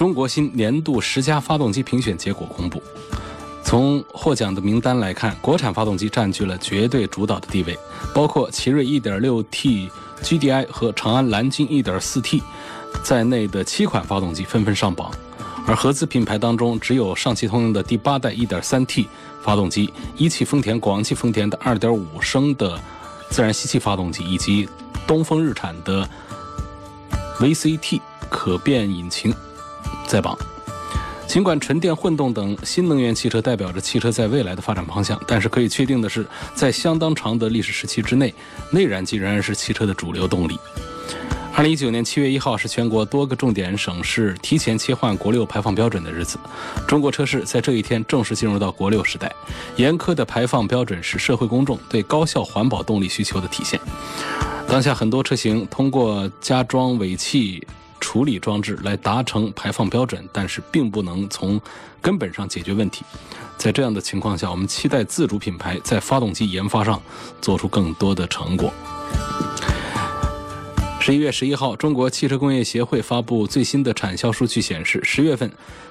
中国新年度十佳发动机评选结果公布。从获奖的名单来看，国产发动机占据了绝对主导的地位，包括奇瑞 1.6T GDI 和长安蓝鲸 1.4T 在内的七款发动机纷纷上榜。而合资品牌当中，只有上汽通用的第八代 1.3T 发动机、一汽丰田、广汽丰田的2.5升的自然吸气发动机，以及东风日产的。VCT 可变引擎在榜。尽管纯电、混动等新能源汽车代表着汽车在未来的发展方向，但是可以确定的是，在相当长的历史时期之内，内燃机仍然是汽车的主流动力。二零一九年七月一号是全国多个重点省市提前切换国六排放标准的日子。中国车市在这一天正式进入到国六时代。严苛的排放标准是社会公众对高效环保动力需求的体现。当下很多车型通过加装尾气处理装置来达成排放标准，但是并不能从根本上解决问题。在这样的情况下，我们期待自主品牌在发动机研发上做出更多的成果。十一月十一号，中国汽车工业协会发布最新的产销数据显示，十月份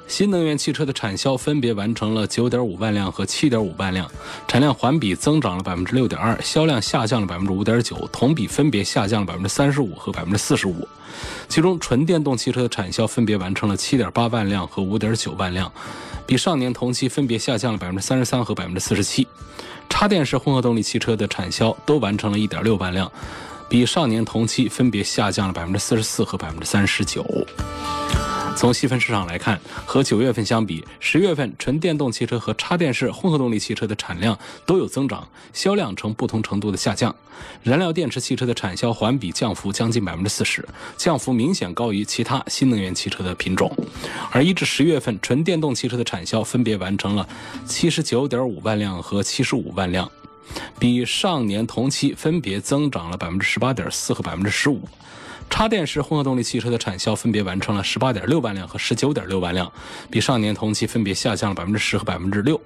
新能源汽车的产销分别完成了九点五万辆和七点五万辆，产量环比增长了百分之六点二，销量下降了百分之五点九，同比分别下降了百分之三十五和百分之四十五。其中，纯电动汽车的产销分别完成了七点八万辆和五点九万辆，比上年同期分别下降了百分之三十三和百分之四十七。插电式混合动力汽车的产销都完成了一点六万辆。比上年同期分别下降了百分之四十四和百分之三十九。从细分市场来看，和九月份相比，十月份纯电动汽车和插电式混合动力汽车的产量都有增长，销量呈不同程度的下降。燃料电池汽车的产销环比降幅将近百分之四十，降幅明显高于其他新能源汽车的品种。而一至十月份，纯电动汽车的产销分别完成了七十九点五万辆和七十五万辆。比上年同期分别增长了百分之十八点四和百分之十五，插电式混合动力汽车的产销分别完成了十八点六万辆和十九点六万辆，比上年同期分别下降了百分之十和百分之六。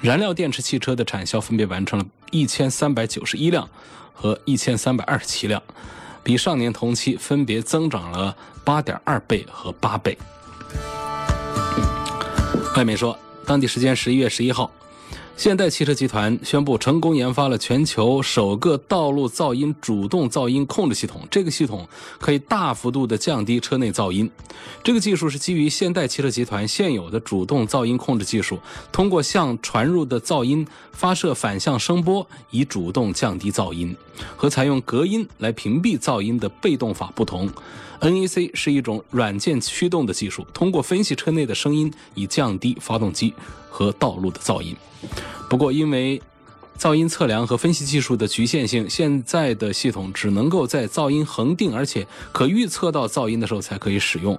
燃料电池汽车的产销分别完成了一千三百九十一辆和一千三百二十七辆，比上年同期分别增长了八点二倍和八倍。外媒说，当地时间十一月十一号。现代汽车集团宣布成功研发了全球首个道路噪音主动噪音控制系统。这个系统可以大幅度的降低车内噪音。这个技术是基于现代汽车集团现有的主动噪音控制技术，通过向传入的噪音发射反向声波，以主动降低噪音。和采用隔音来屏蔽噪音的被动法不同，NEC 是一种软件驱动的技术，通过分析车内的声音，以降低发动机。和道路的噪音。不过，因为噪音测量和分析技术的局限性，现在的系统只能够在噪音恒定而且可预测到噪音的时候才可以使用。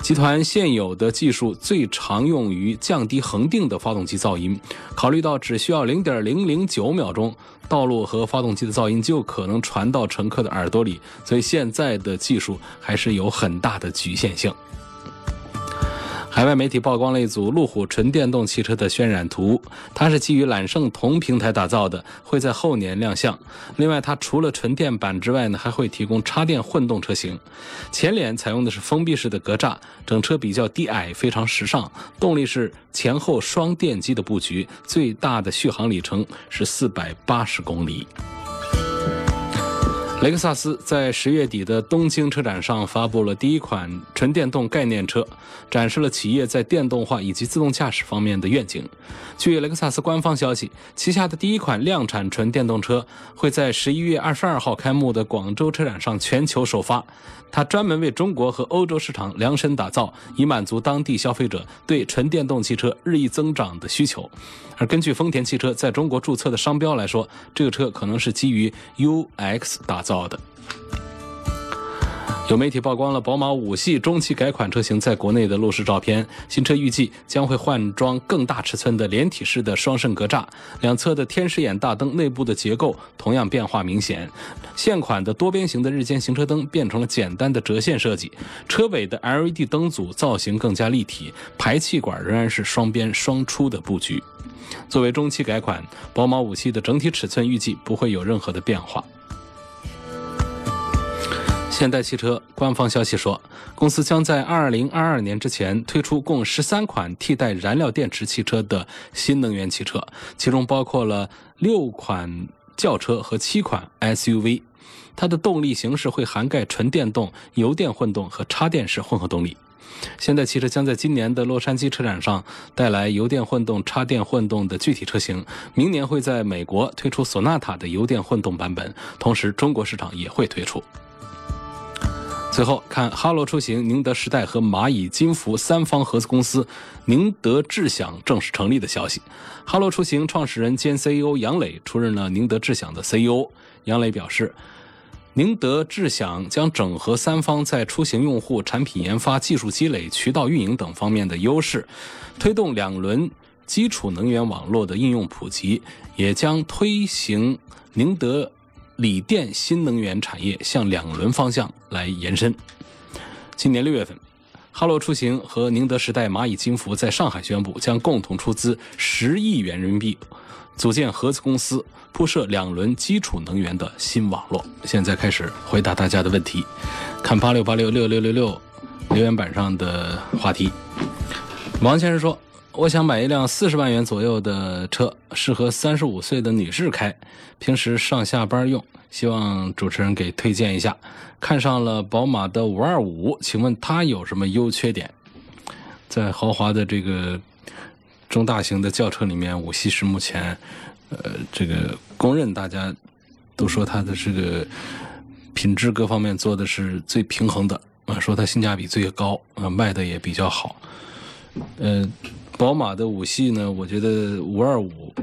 集团现有的技术最常用于降低恒定的发动机噪音。考虑到只需要零点零零九秒钟，道路和发动机的噪音就可能传到乘客的耳朵里，所以现在的技术还是有很大的局限性。海外媒体曝光了一组路虎纯电动汽车的渲染图，它是基于揽胜同平台打造的，会在后年亮相。另外，它除了纯电版之外呢，还会提供插电混动车型。前脸采用的是封闭式的格栅，整车比较低矮，非常时尚。动力是前后双电机的布局，最大的续航里程是四百八十公里。雷克萨斯在十月底的东京车展上发布了第一款纯电动概念车，展示了企业在电动化以及自动驾驶方面的愿景。据雷克萨斯官方消息，旗下的第一款量产纯电动车会在十一月二十二号开幕的广州车展上全球首发。它专门为中国和欧洲市场量身打造，以满足当地消费者对纯电动汽车日益增长的需求。而根据丰田汽车在中国注册的商标来说，这个车可能是基于 UX 打造的。有媒体曝光了宝马五系中期改款车型在国内的路试照片。新车预计将会换装更大尺寸的连体式的双肾格栅，两侧的天使眼大灯内部的结构同样变化明显。现款的多边形的日间行车灯变成了简单的折线设计，车尾的 LED 灯组造型更加立体，排气管仍然是双边双出的布局。作为中期改款，宝马五系的整体尺寸预计不会有任何的变化。现代汽车官方消息说，公司将在2022年之前推出共13款替代燃料电池汽车的新能源汽车，其中包括了六款轿车和七款 SUV。它的动力形式会涵盖纯电动、油电混动和插电式混合动力。现代汽车将在今年的洛杉矶车展上带来油电混动、插电混动的具体车型，明年会在美国推出索纳塔的油电混动版本，同时中国市场也会推出。最后看哈罗出行、宁德时代和蚂蚁金服三方合资公司宁德智享正式成立的消息。哈罗出行创始人兼 CEO 杨磊出任了宁德智享的 CEO。杨磊表示，宁德智享将整合三方在出行用户、产品研发、技术积累、渠道运营等方面的优势，推动两轮基础能源网络的应用普及，也将推行宁德。锂电新能源产业向两轮方向来延伸。今年六月份，哈罗出行和宁德时代、蚂蚁金服在上海宣布，将共同出资十亿元人民币，组建合资公司，铺设两轮基础能源的新网络。现在开始回答大家的问题，看八六八六六六六六留言板上的话题。王先生说：“我想买一辆四十万元左右的车，适合三十五岁的女士开，平时上下班用。”希望主持人给推荐一下，看上了宝马的五二五，请问它有什么优缺点？在豪华的这个中大型的轿车里面，五系是目前呃这个公认大家都说它的这个品质各方面做的是最平衡的啊，说它性价比最高啊，卖的也比较好。呃，宝马的五系呢，我觉得五二五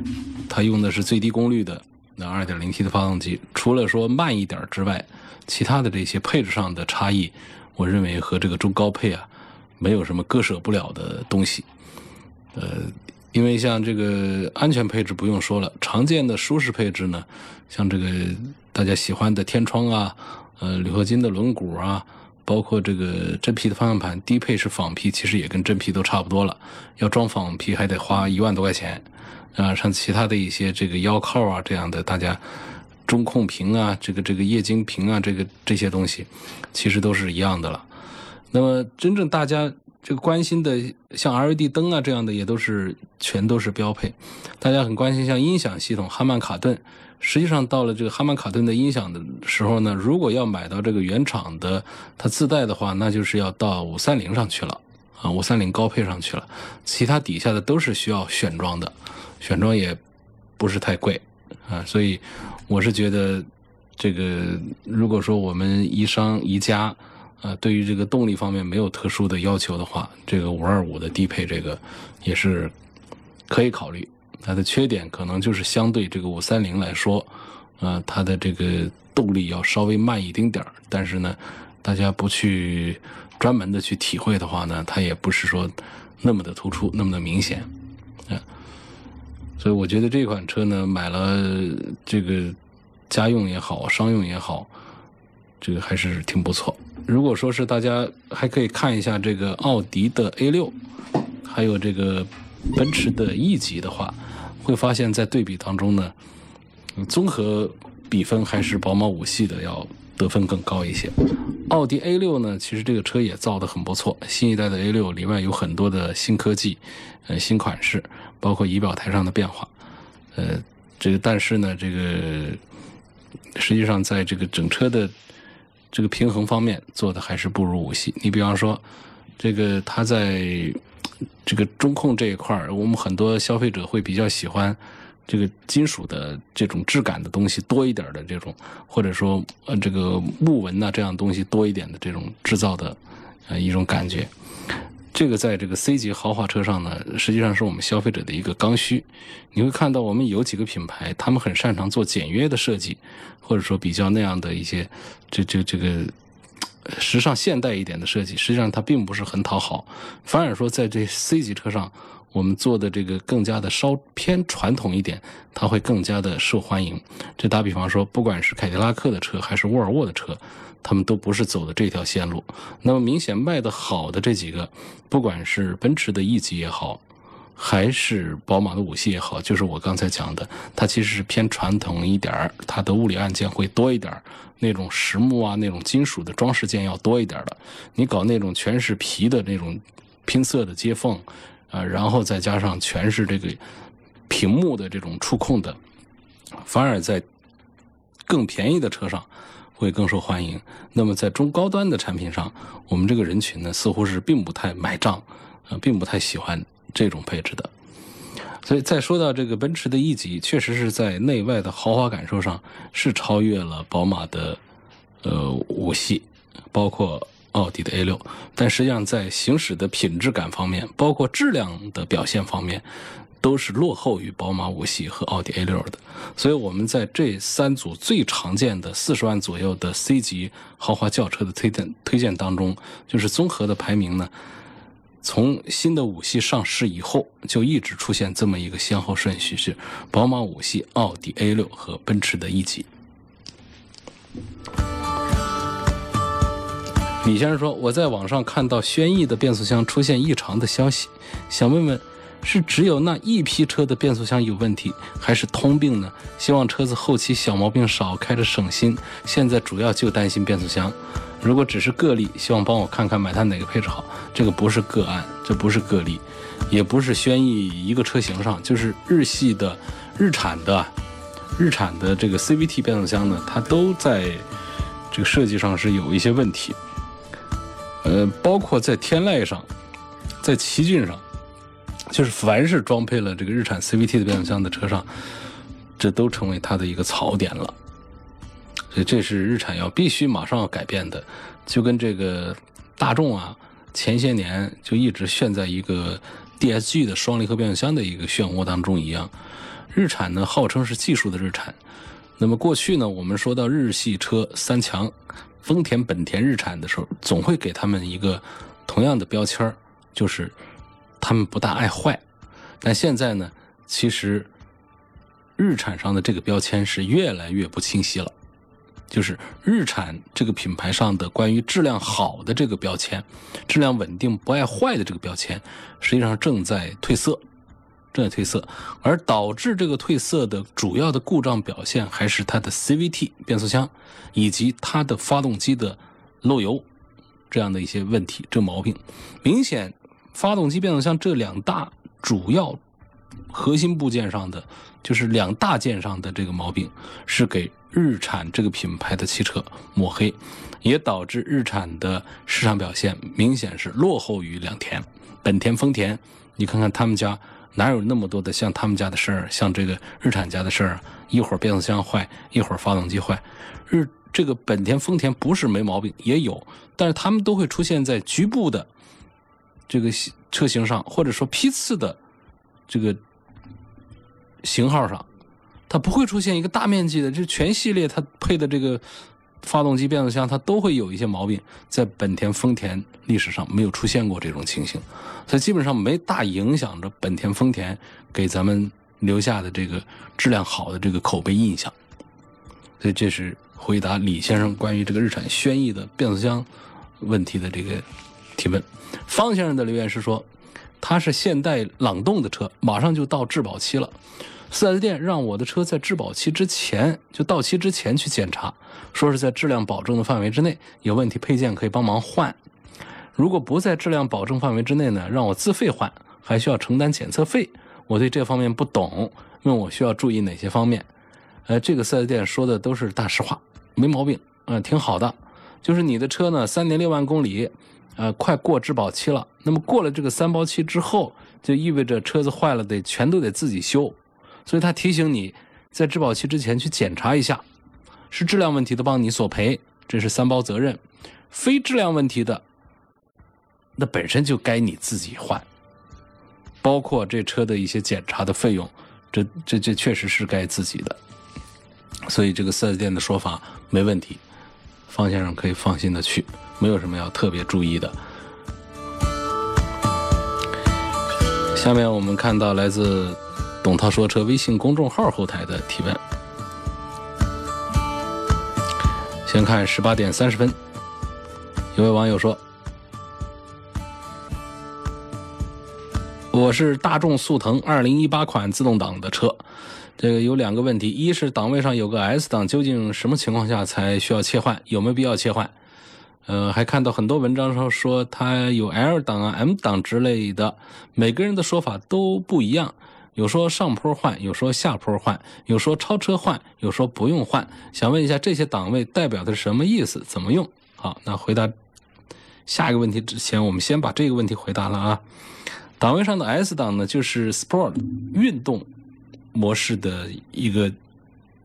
它用的是最低功率的。那 2.0T 的发动机，除了说慢一点之外，其他的这些配置上的差异，我认为和这个中高配啊，没有什么割舍不了的东西。呃，因为像这个安全配置不用说了，常见的舒适配置呢，像这个大家喜欢的天窗啊，呃，铝合金的轮毂啊，包括这个真皮的方向盘，低配是仿皮，其实也跟真皮都差不多了，要装仿皮还得花一万多块钱。啊，像其他的一些这个腰靠啊，这样的大家中控屏啊，这个这个液晶屏啊，这个这些东西，其实都是一样的了。那么真正大家这个关心的，像 LED 灯啊这样的，也都是全都是标配。大家很关心像音响系统，哈曼卡顿。实际上到了这个哈曼卡顿的音响的时候呢，如果要买到这个原厂的它自带的话，那就是要到五三零上去了啊，五三零高配上去了。其他底下的都是需要选装的。选装也不是太贵啊，所以我是觉得这个如果说我们宜商宜家啊，对于这个动力方面没有特殊的要求的话，这个五二五的低配这个也是可以考虑。它的缺点可能就是相对这个五三零来说，啊，它的这个动力要稍微慢一丁点儿。但是呢，大家不去专门的去体会的话呢，它也不是说那么的突出，那么的明显。啊所以我觉得这款车呢，买了这个家用也好，商用也好，这个还是挺不错。如果说是大家还可以看一下这个奥迪的 A 六，还有这个奔驰的 E 级的话，会发现在对比当中呢，综合比分还是宝马五系的要得分更高一些。奥迪 A 六呢，其实这个车也造的很不错，新一代的 A 六里外有很多的新科技，呃，新款式。包括仪表台上的变化，呃，这个但是呢，这个实际上在这个整车的这个平衡方面做的还是不如五系。你比方说，这个它在这个中控这一块儿，我们很多消费者会比较喜欢这个金属的这种质感的东西多一点的这种，或者说呃这个木纹呐这样东西多一点的这种制造的呃一种感觉。这个在这个 C 级豪华车上呢，实际上是我们消费者的一个刚需。你会看到，我们有几个品牌，他们很擅长做简约的设计，或者说比较那样的一些，这这这个时尚现代一点的设计，实际上它并不是很讨好，反而说在这 C 级车上，我们做的这个更加的稍偏传统一点，它会更加的受欢迎。这打比方说，不管是凯迪拉克的车还是沃尔沃的车，他们都不是走的这条线路。那么明显卖的好的这几个，不管是奔驰的 E 级也好。还是宝马的五系也好，就是我刚才讲的，它其实是偏传统一点儿，它的物理按键会多一点儿，那种实木啊、那种金属的装饰件要多一点儿的。你搞那种全是皮的那种拼色的接缝，啊，然后再加上全是这个屏幕的这种触控的，反而在更便宜的车上会更受欢迎。那么在中高端的产品上，我们这个人群呢，似乎是并不太买账，呃，并不太喜欢。这种配置的，所以再说到这个奔驰的 E 级，确实是在内外的豪华感受上是超越了宝马的呃五系，包括奥迪的 A 六，但实际上在行驶的品质感方面，包括质量的表现方面，都是落后于宝马五系和奥迪 A 六的。所以我们在这三组最常见的四十万左右的 C 级豪华轿车的推荐推荐当中，就是综合的排名呢。从新的五系上市以后，就一直出现这么一个先后顺序：是宝马五系、奥迪 A 六和奔驰的 E 级。李先生说：“我在网上看到轩逸的变速箱出现异常的消息，想问问，是只有那一批车的变速箱有问题，还是通病呢？希望车子后期小毛病少，开着省心。现在主要就担心变速箱。”如果只是个例，希望帮我看看买它哪个配置好。这个不是个案，这不是个例，也不是轩逸一个车型上，就是日系的、日产的、日产的这个 CVT 变速箱呢，它都在这个设计上是有一些问题。呃，包括在天籁上，在奇骏上，就是凡是装配了这个日产 CVT 的变速箱的车上，这都成为它的一个槽点了。所以这是日产要必须马上要改变的，就跟这个大众啊，前些年就一直陷在一个 DSG 的双离合变速箱的一个漩涡当中一样。日产呢号称是技术的日产，那么过去呢我们说到日系车三强，丰田、本田、日产的时候，总会给他们一个同样的标签就是他们不大爱坏。但现在呢，其实日产上的这个标签是越来越不清晰了。就是日产这个品牌上的关于质量好的这个标签，质量稳定不爱坏的这个标签，实际上正在褪色，正在褪色，而导致这个褪色的主要的故障表现还是它的 CVT 变速箱以及它的发动机的漏油这样的一些问题，这毛病明显，发动机变速箱这两大主要核心部件上的，就是两大件上的这个毛病是给。日产这个品牌的汽车抹黑，也导致日产的市场表现明显是落后于两田、本田、丰田。你看看他们家哪有那么多的像他们家的事儿，像这个日产家的事儿，一会儿变速箱坏，一会儿发动机坏。日这个本田、丰田不是没毛病，也有，但是他们都会出现在局部的这个车型上，或者说批次的这个型号上。它不会出现一个大面积的，就全系列它配的这个发动机、变速箱，它都会有一些毛病。在本田、丰田历史上没有出现过这种情形，所以基本上没大影响着本田、丰田给咱们留下的这个质量好的这个口碑印象。所以这是回答李先生关于这个日产轩逸的变速箱问题的这个提问。方先生的留言是说，他是现代朗动的车，马上就到质保期了。4S 店让我的车在质保期之前就到期之前去检查，说是在质量保证的范围之内，有问题配件可以帮忙换。如果不在质量保证范围之内呢，让我自费换，还需要承担检测费。我对这方面不懂，问我需要注意哪些方面？呃，这个 4S 店说的都是大实话，没毛病，嗯，挺好的。就是你的车呢，三点六万公里，呃，快过质保期了。那么过了这个三包期之后，就意味着车子坏了得全都得自己修。所以他提醒你，在质保期之前去检查一下，是质量问题的帮你索赔，这是三包责任；非质量问题的，那本身就该你自己换，包括这车的一些检查的费用，这这这确实是该自己的。所以这个四 S 店的说法没问题，方先生可以放心的去，没有什么要特别注意的。下面我们看到来自董涛说车微信公众号后台的提问。先看十八点三十分，有位网友说：“我是大众速腾二零一八款自动挡的车，这个有两个问题，一是档位上有个 S 档，究竟什么情况下才需要切换？有没有必要切换？呃，还看到很多文章上说它有 L 档啊、M 档之类的，每个人的说法都不一样。”有说上坡换，有说下坡换，有说超车换，有说不用换。想问一下，这些档位代表的是什么意思？怎么用？好，那回答下一个问题之前，我们先把这个问题回答了啊。档位上的 S 档呢，就是 Sport 运动模式的一个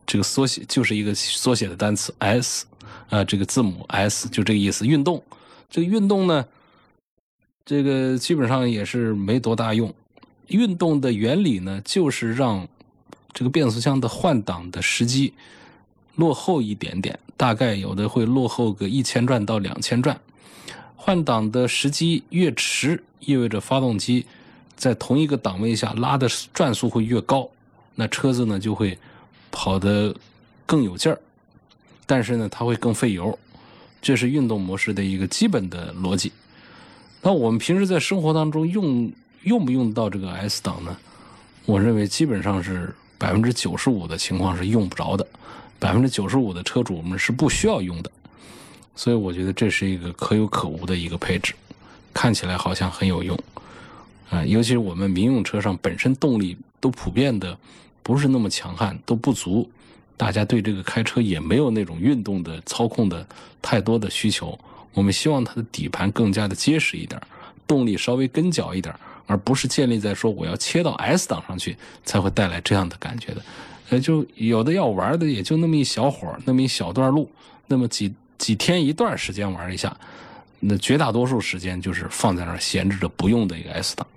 这个缩写，就是一个缩写的单词 S 啊，这个字母 S 就这个意思。运动，这个运动呢，这个基本上也是没多大用。运动的原理呢，就是让这个变速箱的换挡的时机落后一点点，大概有的会落后个一千转到两千转。换挡的时机越迟，意味着发动机在同一个档位下拉的转速会越高，那车子呢就会跑得更有劲儿，但是呢它会更费油，这是运动模式的一个基本的逻辑。那我们平时在生活当中用。用不用到这个 S 档呢？我认为基本上是百分之九十五的情况是用不着的，百分之九十五的车主们是不需要用的，所以我觉得这是一个可有可无的一个配置，看起来好像很有用，啊，尤其是我们民用车上本身动力都普遍的不是那么强悍，都不足，大家对这个开车也没有那种运动的操控的太多的需求，我们希望它的底盘更加的结实一点，动力稍微跟脚一点。而不是建立在说我要切到 S 档上去才会带来这样的感觉的，呃，就有的要玩的也就那么一小会儿，那么一小段路，那么几几天一段时间玩一下，那绝大多数时间就是放在那儿闲置着不用的一个 S 档。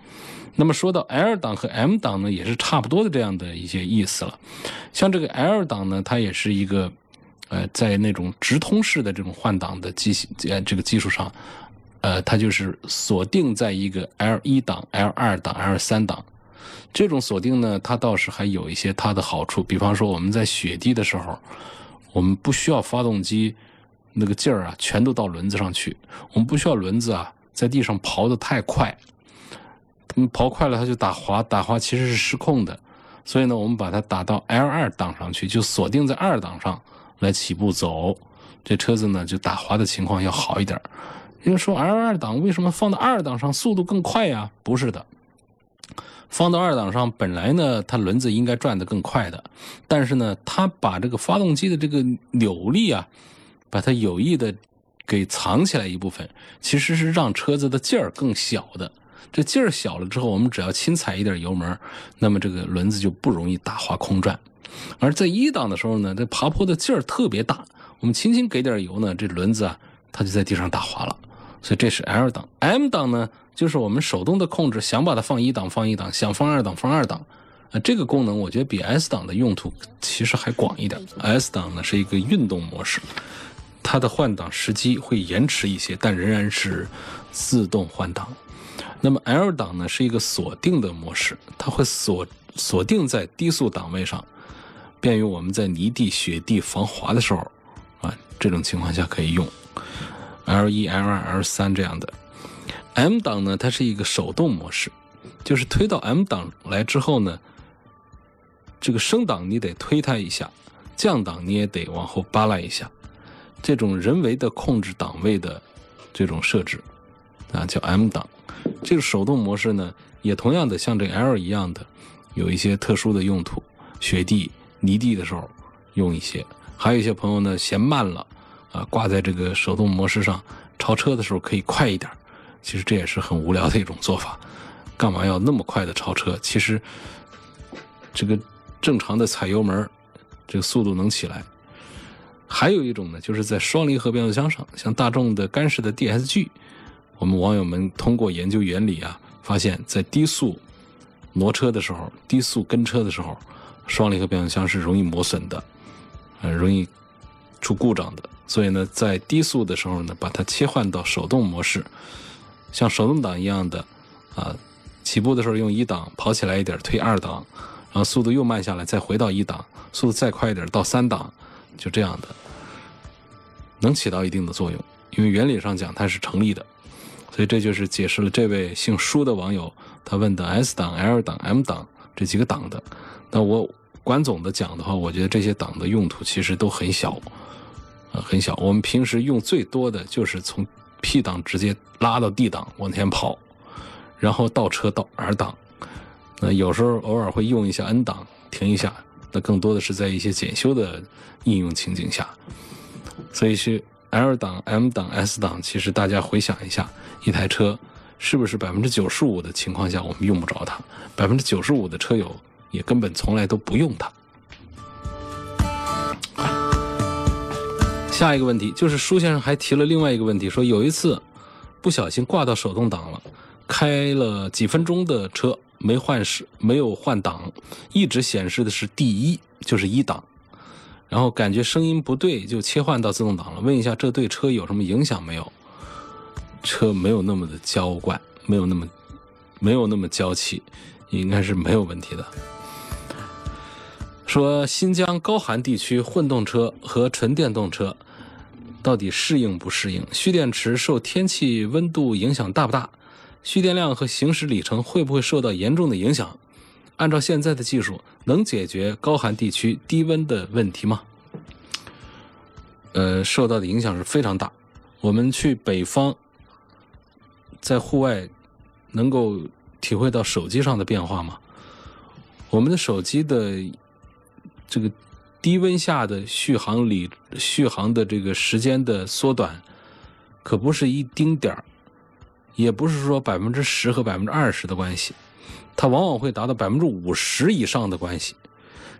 那么说到 L 档和 M 档呢，也是差不多的这样的一些意思了。像这个 L 档呢，它也是一个呃，在那种直通式的这种换挡的机呃这个技术上。呃，它就是锁定在一个 L 一档、L 二档、L 三档，这种锁定呢，它倒是还有一些它的好处。比方说，我们在雪地的时候，我们不需要发动机那个劲儿啊，全都到轮子上去，我们不需要轮子啊在地上刨的太快，刨快了它就打滑，打滑其实是失控的。所以呢，我们把它打到 L 二档上去，就锁定在二档上来起步走，这车子呢就打滑的情况要好一点。因为说 L 二档为什么放到二档上速度更快呀？不是的，放到二档上本来呢，它轮子应该转得更快的，但是呢，它把这个发动机的这个扭力啊，把它有意的给藏起来一部分，其实是让车子的劲儿更小的。这劲儿小了之后，我们只要轻踩一点油门，那么这个轮子就不容易打滑空转。而在一档的时候呢，这爬坡的劲儿特别大，我们轻轻给点油呢，这轮子啊，它就在地上打滑了。所以这是 L 档，M 档呢，就是我们手动的控制，想把它放一档放一档，想放二档放二档，啊，这个功能我觉得比 S 档的用途其实还广一点。S 档呢是一个运动模式，它的换挡时机会延迟一些，但仍然是自动换挡。那么 L 档呢是一个锁定的模式，它会锁锁定在低速档位上，便于我们在泥地、雪地防滑的时候，啊，这种情况下可以用。L 一、L 二、L 三这样的，M 档呢，它是一个手动模式，就是推到 M 档来之后呢，这个升档你得推它一下，降档你也得往后扒拉一下，这种人为的控制档位的这种设置啊，叫 M 档。这个手动模式呢，也同样的像这 L 一样的，有一些特殊的用途，雪地、泥地的时候用一些，还有一些朋友呢嫌慢了。啊，挂在这个手动模式上，超车的时候可以快一点。其实这也是很无聊的一种做法，干嘛要那么快的超车？其实这个正常的踩油门，这个速度能起来。还有一种呢，就是在双离合变速箱上，像大众的干式的 DSG，我们网友们通过研究原理啊，发现，在低速挪车的时候，低速跟车的时候，双离合变速箱是容易磨损的，呃，容易。出故障的。所以呢，在低速的时候呢，把它切换到手动模式，像手动挡一样的啊，起步的时候用一档，跑起来一点推二档，然后速度又慢下来，再回到一档，速度再快一点到三档，就这样的，能起到一定的作用。因为原理上讲它是成立的，所以这就是解释了这位姓舒的网友他问的 S 档、L 档、M 档这几个档的。那我管总的讲的话，我觉得这些档的用途其实都很小，啊，很小。我们平时用最多的就是从 P 档直接拉到 D 档往前跑，然后倒车到 R 档。那有时候偶尔会用一下 N 档停一下，更多的是在一些检修的应用情景下，所以是。L 档、M 档、S 档，其实大家回想一下，一台车是不是百分之九十五的情况下我们用不着它？百分之九十五的车友也根本从来都不用它。下一个问题就是舒先生还提了另外一个问题，说有一次不小心挂到手动挡了，开了几分钟的车没换是没有换挡，一直显示的是第一，就是一档。然后感觉声音不对，就切换到自动挡了。问一下，这对车有什么影响没有？车没有那么的娇惯，没有那么没有那么娇气，应该是没有问题的。说新疆高寒地区混动车和纯电动车到底适应不适应？蓄电池受天气温度影响大不大？蓄电量和行驶里程会不会受到严重的影响？按照现在的技术，能解决高寒地区低温的问题吗？呃，受到的影响是非常大。我们去北方，在户外能够体会到手机上的变化吗？我们的手机的这个低温下的续航里续航的这个时间的缩短，可不是一丁点儿，也不是说百分之十和百分之二十的关系。它往往会达到百分之五十以上的关系，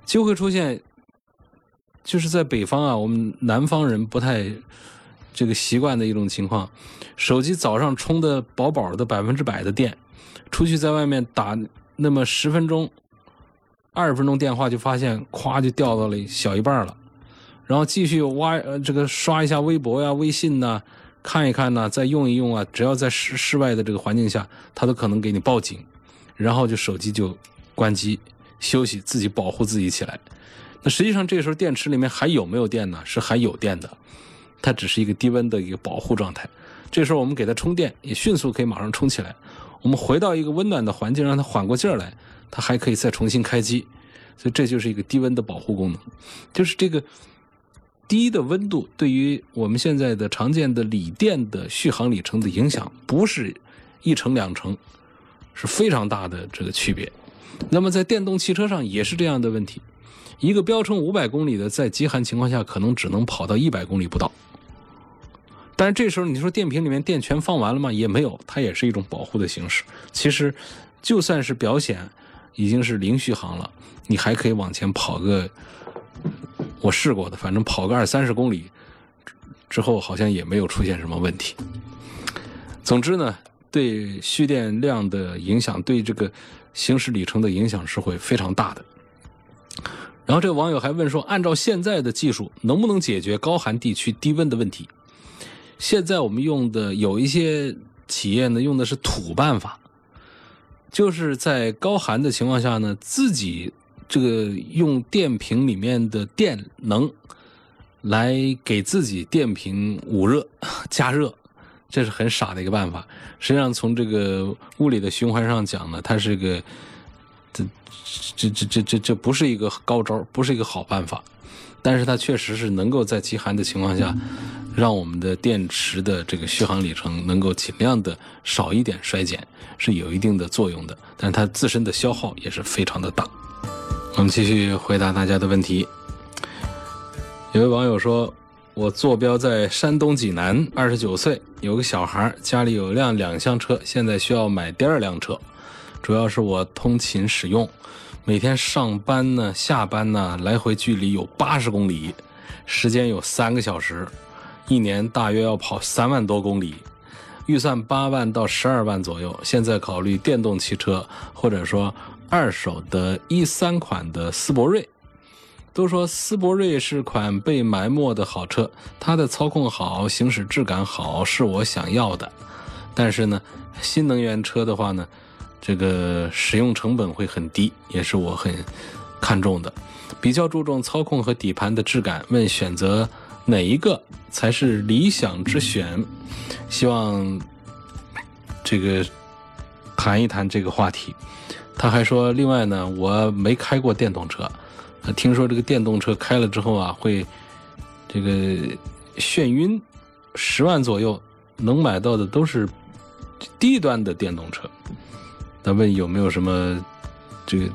就会出现，就是在北方啊，我们南方人不太这个习惯的一种情况。手机早上充的饱饱的百分之百的电，出去在外面打那么十分钟、二十分钟电话，就发现咵就掉到了小一半了。然后继续挖呃这个刷一下微博呀、微信呐，看一看呢，再用一用啊，只要在室室外的这个环境下，它都可能给你报警。然后就手机就关机休息，自己保护自己起来。那实际上这时候电池里面还有没有电呢？是还有电的，它只是一个低温的一个保护状态。这时候我们给它充电，也迅速可以马上充起来。我们回到一个温暖的环境，让它缓过劲儿来，它还可以再重新开机。所以这就是一个低温的保护功能。就是这个低的温度对于我们现在的常见的锂电的续航里程的影响，不是一成两成。是非常大的这个区别，那么在电动汽车上也是这样的问题，一个标称五百公里的，在极寒情况下可能只能跑到一百公里不到。但是这时候你说电瓶里面电全放完了吗？也没有，它也是一种保护的形式。其实就算是表显已经是零续航了，你还可以往前跑个，我试过的，反正跑个二三十公里之后，好像也没有出现什么问题。总之呢。对蓄电量的影响，对这个行驶里程的影响是会非常大的。然后这个网友还问说，按照现在的技术，能不能解决高寒地区低温的问题？现在我们用的有一些企业呢，用的是土办法，就是在高寒的情况下呢，自己这个用电瓶里面的电能来给自己电瓶捂热 加热。这是很傻的一个办法。实际上，从这个物理的循环上讲呢，它是个这这这这这这不是一个高招，不是一个好办法。但是它确实是能够在极寒的情况下，让我们的电池的这个续航里程能够尽量的少一点衰减，是有一定的作用的。但它自身的消耗也是非常的大。我们继续回答大家的问题。有位网友说。我坐标在山东济南，二十九岁，有个小孩，家里有一辆两厢车，现在需要买第二辆车，主要是我通勤使用，每天上班呢、下班呢，来回距离有八十公里，时间有三个小时，一年大约要跑三万多公里，预算八万到十二万左右，现在考虑电动汽车，或者说二手的一三款的思铂睿。都说斯铂瑞是款被埋没的好车，它的操控好，行驶质感好，是我想要的。但是呢，新能源车的话呢，这个使用成本会很低，也是我很看重的。比较注重操控和底盘的质感，问选择哪一个才是理想之选？希望这个谈一谈这个话题。他还说，另外呢，我没开过电动车。听说这个电动车开了之后啊，会这个眩晕，十万左右能买到的都是低端的电动车。他问有没有什么这个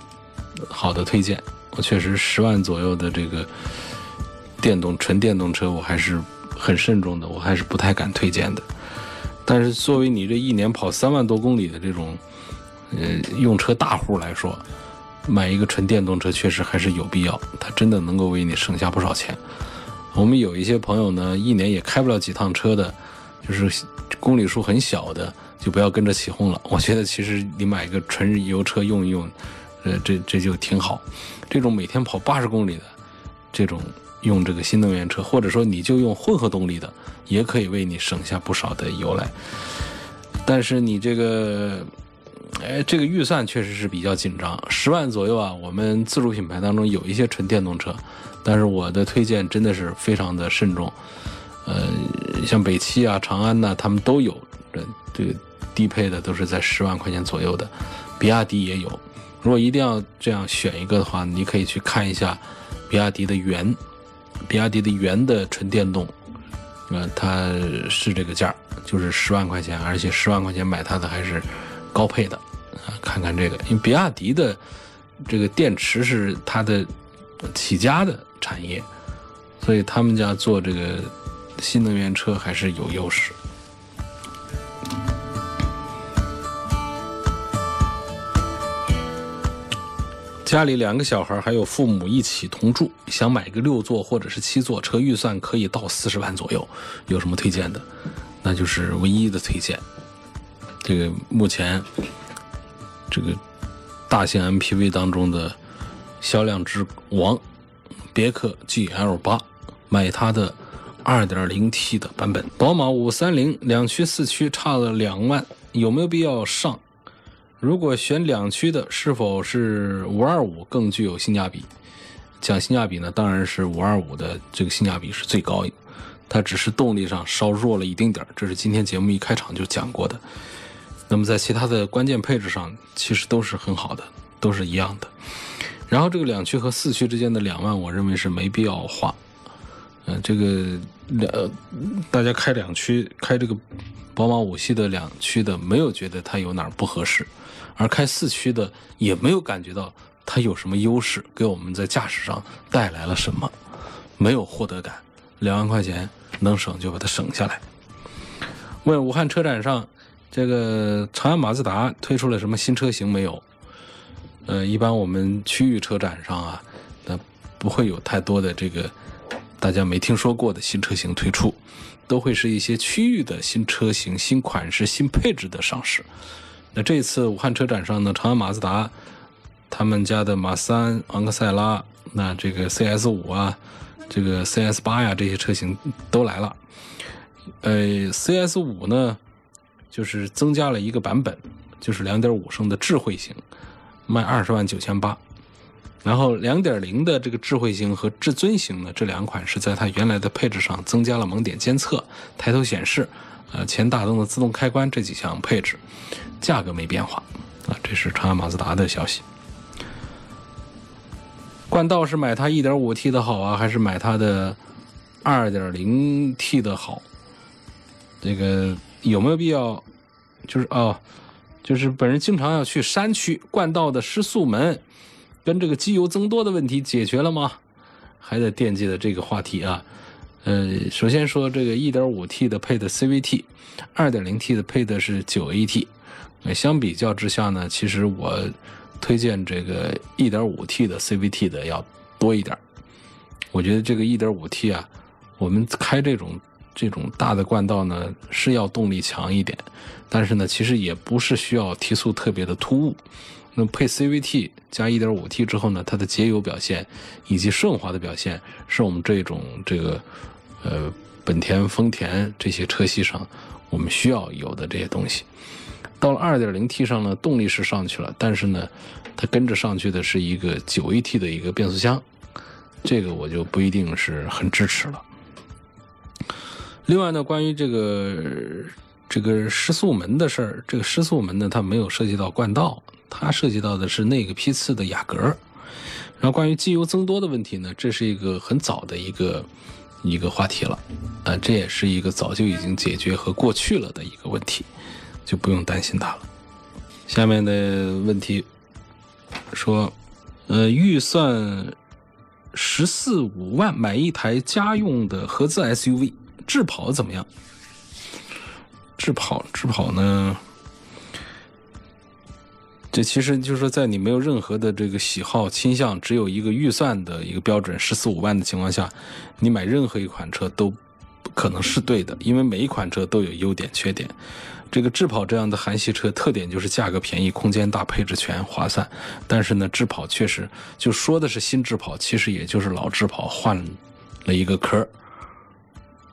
好的推荐？我确实十万左右的这个电动纯电动车，我还是很慎重的，我还是不太敢推荐的。但是作为你这一年跑三万多公里的这种呃用车大户来说，买一个纯电动车确实还是有必要，它真的能够为你省下不少钱。我们有一些朋友呢，一年也开不了几趟车的，就是公里数很小的，就不要跟着起哄了。我觉得其实你买一个纯油车用一用，呃，这这就挺好。这种每天跑八十公里的，这种用这个新能源车，或者说你就用混合动力的，也可以为你省下不少的油来。但是你这个。哎，这个预算确实是比较紧张，十万左右啊。我们自主品牌当中有一些纯电动车，但是我的推荐真的是非常的慎重。呃，像北汽啊、长安呐，他们都有，这这个低配的都是在十万块钱左右的，比亚迪也有。如果一定要这样选一个的话，你可以去看一下比亚迪的元，比亚迪的元的纯电动，呃，它是这个价就是十万块钱，而且十万块钱买它的还是。高配的啊，看看这个，因为比亚迪的这个电池是它的起家的产业，所以他们家做这个新能源车还是有优势。家里两个小孩还有父母一起同住，想买个六座或者是七座车，预算可以到四十万左右，有什么推荐的？那就是唯一的推荐。这个目前，这个大型 MPV 当中的销量之王，别克 GL 八，买它的 2.0T 的版本。宝马530两驱四驱差了两万，有没有必要上？如果选两驱的，是否是525更具有性价比？讲性价比呢，当然是525的这个性价比是最高的，它只是动力上稍弱了一丁点儿，这是今天节目一开场就讲过的。那么在其他的关键配置上，其实都是很好的，都是一样的。然后这个两驱和四驱之间的两万，我认为是没必要花。嗯，这个两大家开两驱，开这个宝马五系的两驱的，没有觉得它有哪儿不合适，而开四驱的也没有感觉到它有什么优势，给我们在驾驶上带来了什么，没有获得感。两万块钱能省就把它省下来。问武汉车展上。这个长安马自达推出了什么新车型没有？呃，一般我们区域车展上啊，那不会有太多的这个大家没听说过的新车型推出，都会是一些区域的新车型、新款式、新配置的上市。那这次武汉车展上呢，长安马自达他们家的马三、昂克赛拉，那这个 CS 五啊，这个 CS 八呀，这些车型都来了。呃，CS 五呢？就是增加了一个版本，就是两点五升的智慧型，卖二十万九千八。然后两点零的这个智慧型和至尊型呢，这两款是在它原来的配置上增加了盲点监测、抬头显示、呃前大灯的自动开关这几项配置，价格没变化啊。这是长安马自达的消息。冠道是买它一点五 T 的好啊，还是买它的二点零 T 的好？这个。有没有必要？就是哦，就是本人经常要去山区，冠道的失速门跟这个机油增多的问题解决了吗？还在惦记的这个话题啊。呃，首先说这个 1.5T 的配的 CVT，2.0T 的配的是 9AT。相比较之下呢，其实我推荐这个 1.5T 的 CVT 的要多一点。我觉得这个 1.5T 啊，我们开这种。这种大的冠道呢是要动力强一点，但是呢，其实也不是需要提速特别的突兀。那配 CVT 加 1.5T 之后呢，它的节油表现以及顺滑的表现，是我们这种这个呃本田、丰田这些车系上我们需要有的这些东西。到了 2.0T 上呢，动力是上去了，但是呢，它跟着上去的是一个 9AT 的一个变速箱，这个我就不一定是很支持了。另外呢，关于这个这个失速门的事儿，这个失速门呢，它没有涉及到冠道，它涉及到的是那个批次的雅阁。然后关于机油增多的问题呢，这是一个很早的一个一个话题了，啊，这也是一个早就已经解决和过去了的一个问题。就不用担心它了。下面的问题说，呃，预算十四五万买一台家用的合资 SUV，智跑怎么样？智跑，智跑呢？这其实就是说，在你没有任何的这个喜好倾向，只有一个预算的一个标准十四五万的情况下，你买任何一款车都可能是对的，因为每一款车都有优点缺点。这个智跑这样的韩系车特点就是价格便宜、空间大、配置全、划算。但是呢，智跑确实就说的是新智跑，其实也就是老智跑换了一个壳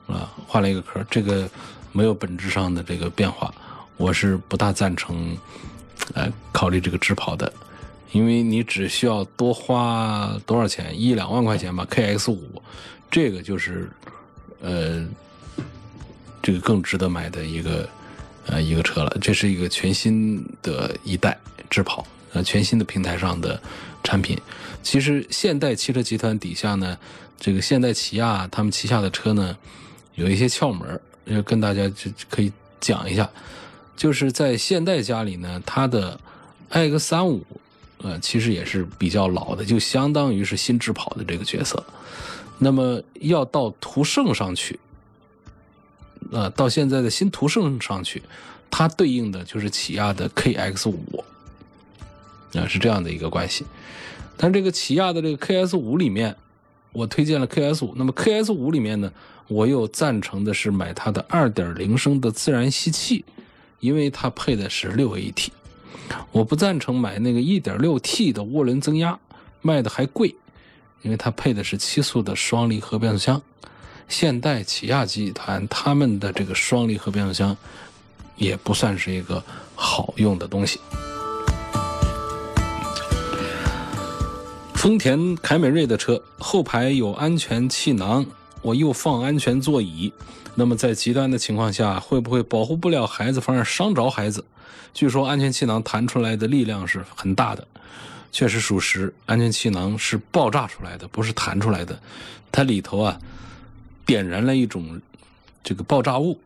啊，换了一个壳这个没有本质上的这个变化，我是不大赞成呃考虑这个智跑的，因为你只需要多花多少钱，一两万块钱吧，KX 五，这个就是呃这个更值得买的一个。呃，一个车了，这是一个全新的一代智跑，呃，全新的平台上的产品。其实现代汽车集团底下呢，这个现代起亚他们旗下的车呢，有一些窍门，要跟大家就可以讲一下。就是在现代家里呢，它的 iX 三五，呃，其实也是比较老的，就相当于是新智跑的这个角色。那么要到途胜上去。呃，到现在的新途胜上去，它对应的就是起亚的 KX 五，啊，是这样的一个关系。但这个起亚的这个 KS 五里面，我推荐了 KS 五。那么 KS 五里面呢，我又赞成的是买它的2.0升的自然吸气，因为它配的是 6AT。我不赞成买那个 1.6T 的涡轮增压，卖的还贵，因为它配的是七速的双离合变速箱。现代起亚集团他们的这个双离合变速箱也不算是一个好用的东西。丰田凯美瑞的车后排有安全气囊，我又放安全座椅，那么在极端的情况下，会不会保护不了孩子，反而伤着孩子？据说安全气囊弹出来的力量是很大的，确实属实，安全气囊是爆炸出来的，不是弹出来的，它里头啊。点燃了一种这个爆炸物，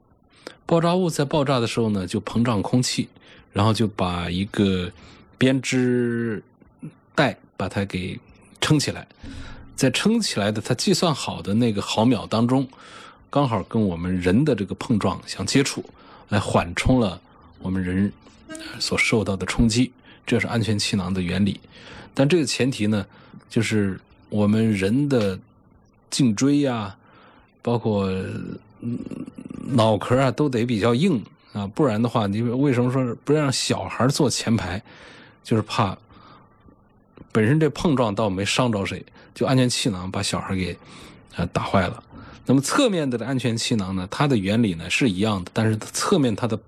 爆炸物在爆炸的时候呢，就膨胀空气，然后就把一个编织带把它给撑起来，在撑起来的它计算好的那个毫秒当中，刚好跟我们人的这个碰撞相接触，来缓冲了我们人所受到的冲击，这是安全气囊的原理。但这个前提呢，就是我们人的颈椎呀。包括脑壳啊，都得比较硬啊，不然的话，你为什么说不让小孩坐前排？就是怕本身这碰撞倒没伤着谁，就安全气囊把小孩给呃打坏了。那么侧面的安全气囊呢，它的原理呢是一样的，但是侧面它的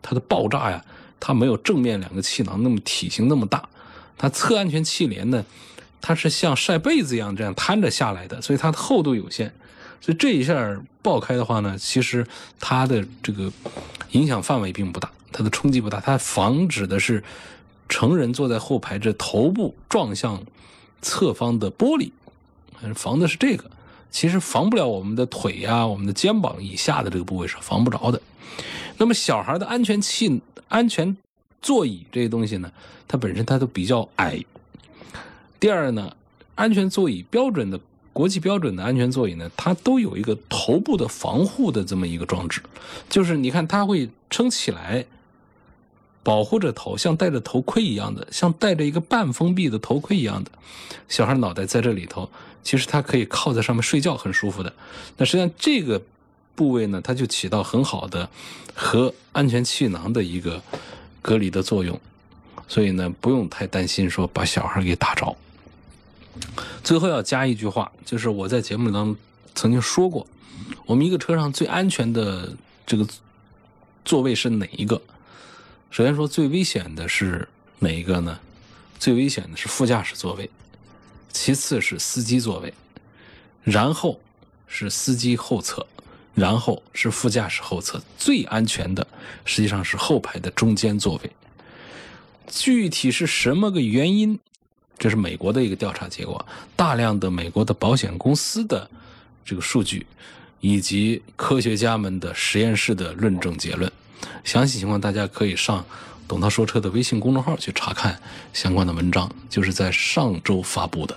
它的爆炸呀，它没有正面两个气囊那么体型那么大。它侧安全气帘呢，它是像晒被子一样这样摊着下来的，所以它的厚度有限。所以这一下爆开的话呢，其实它的这个影响范围并不大，它的冲击不大，它防止的是成人坐在后排这头部撞向侧方的玻璃，防的是这个。其实防不了我们的腿呀、我们的肩膀以下的这个部位是防不着的。那么小孩的安全气、安全座椅这些东西呢，它本身它都比较矮。第二呢，安全座椅标准的。国际标准的安全座椅呢，它都有一个头部的防护的这么一个装置，就是你看它会撑起来，保护着头，像戴着头盔一样的，像戴着一个半封闭的头盔一样的。小孩脑袋在这里头，其实他可以靠在上面睡觉，很舒服的。那实际上这个部位呢，它就起到很好的和安全气囊的一个隔离的作用。所以呢，不用太担心说把小孩给打着。最后要加一句话，就是我在节目当中曾经说过，我们一个车上最安全的这个座位是哪一个？首先说最危险的是哪一个呢？最危险的是副驾驶座位，其次是司机座位，然后是司机后侧，然后是副驾驶后侧。最安全的实际上是后排的中间座位。具体是什么个原因？这是美国的一个调查结果，大量的美国的保险公司的这个数据，以及科学家们的实验室的论证结论。详细情况大家可以上“董涛说车”的微信公众号去查看相关的文章，就是在上周发布的。